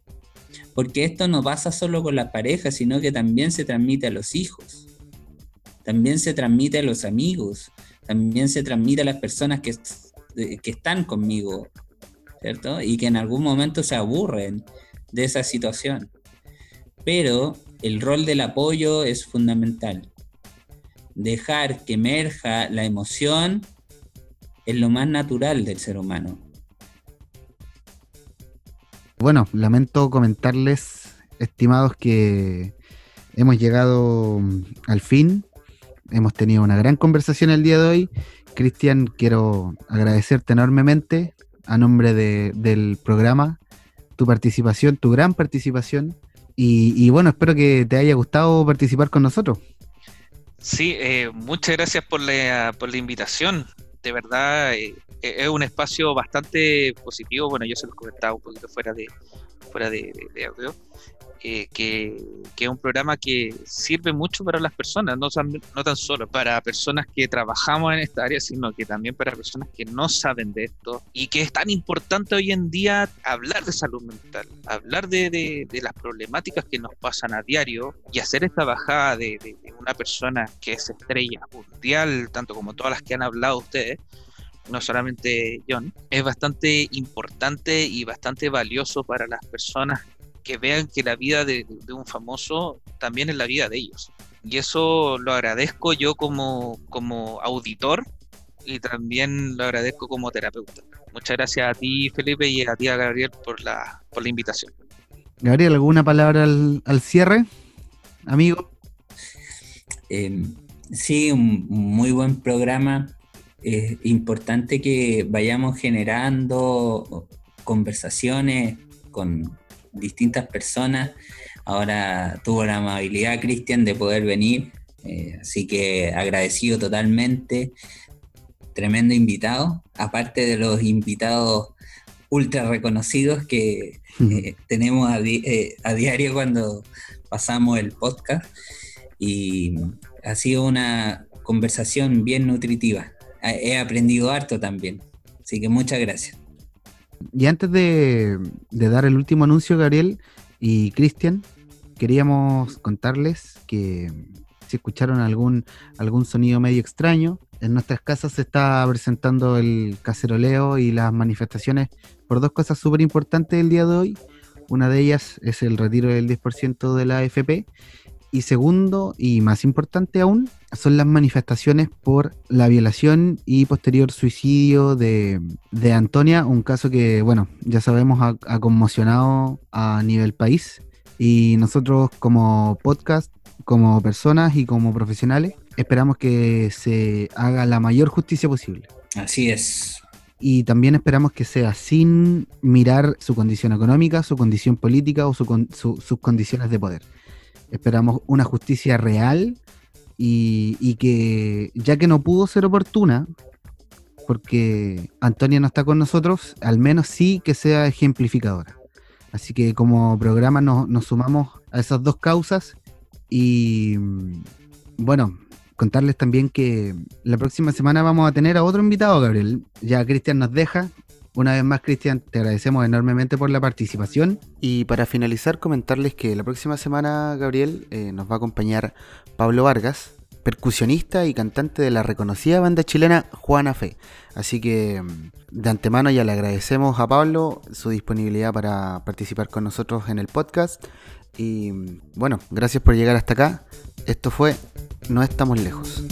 Porque esto no pasa solo con las parejas, sino que también se transmite a los hijos. También se transmite a los amigos. También se transmite a las personas que que están conmigo, ¿cierto? Y que en algún momento se aburren de esa situación. Pero el rol del apoyo es fundamental. Dejar que emerja la emoción es lo más natural del ser humano. Bueno, lamento comentarles, estimados, que hemos llegado al fin. Hemos tenido una gran conversación el día de hoy Cristian, quiero agradecerte enormemente a nombre del programa, tu participación, tu gran participación. Y, bueno, espero que te haya gustado participar con nosotros. Sí, eh, muchas gracias por la, por la invitación. De verdad, eh, es un espacio bastante positivo. Bueno, yo se lo comentaba un poquito fuera de, fuera de audio. Eh, que, es un programa que sirve mucho para las personas, no, no tan solo para personas que trabajamos en esta área, sino que también para personas que no saben de esto y que es tan importante hoy en día hablar de salud mental, hablar de, las problemáticas que nos pasan a diario y hacer esta bajada de, de una persona que es estrella mundial, tanto como todas las que han hablado ustedes, no solamente John, es bastante importante y bastante valioso para las personas que vean que la vida de, un famoso también es la vida de ellos. Y eso lo agradezco yo como, como auditor y también lo agradezco como terapeuta. Muchas gracias a ti, Felipe, y a ti, a Gabriel, por la, por la invitación. Gabriel, ¿alguna palabra al, cierre, amigo? Em, sí, un muy buen programa. Es importante que vayamos generando conversaciones con, distintas personas. Ahora tuvo la amabilidad, Cristian, de poder venir, eh, así que agradecido totalmente. Tremendo invitado, aparte de los invitados ultra reconocidos que eh, tenemos eh, a, diario cuando pasamos el podcast. Y ha sido una conversación bien nutritiva. He aprendido harto también. Así que muchas gracias. Y antes de, dar el último anuncio, Gabriel y Cristian, queríamos contarles que si escucharon algún, algún sonido medio extraño, en nuestras casas se está presentando el caceroleo y las manifestaciones por dos cosas súper importantes el día de hoy. Una de ellas es el retiro del 10% de la AFP y segundo, y más importante aún, son las manifestaciones por la violación y posterior suicidio de, Antonia, un caso que, bueno, ya sabemos ha, conmocionado a nivel país. Y nosotros como podcast, como personas y como profesionales, esperamos que se haga la mayor justicia posible. Así es. Y también esperamos que sea sin mirar su condición económica, su condición política o sus condiciones de poder. Esperamos una justicia real y, que ya que no pudo ser oportuna, porque Antonia no está con nosotros, al menos sí que sea ejemplificadora. Así que como programa nos, sumamos a esas dos causas y bueno, contarles también que la próxima semana vamos a tener a otro invitado, Gabriel. Ya Cristian nos deja. Una vez más, Cristian, te agradecemos enormemente por la participación. Y para finalizar, comentarles que la próxima semana, Gabriel, eh, nos va a acompañar Pablo Vargas, percusionista y cantante de la reconocida banda chilena Juana Fe. Así que mm, de antemano ya le agradecemos a Pablo su disponibilidad para participar con nosotros en el podcast. Y mm, bueno, gracias por llegar hasta acá. Esto fue No estamos lejos.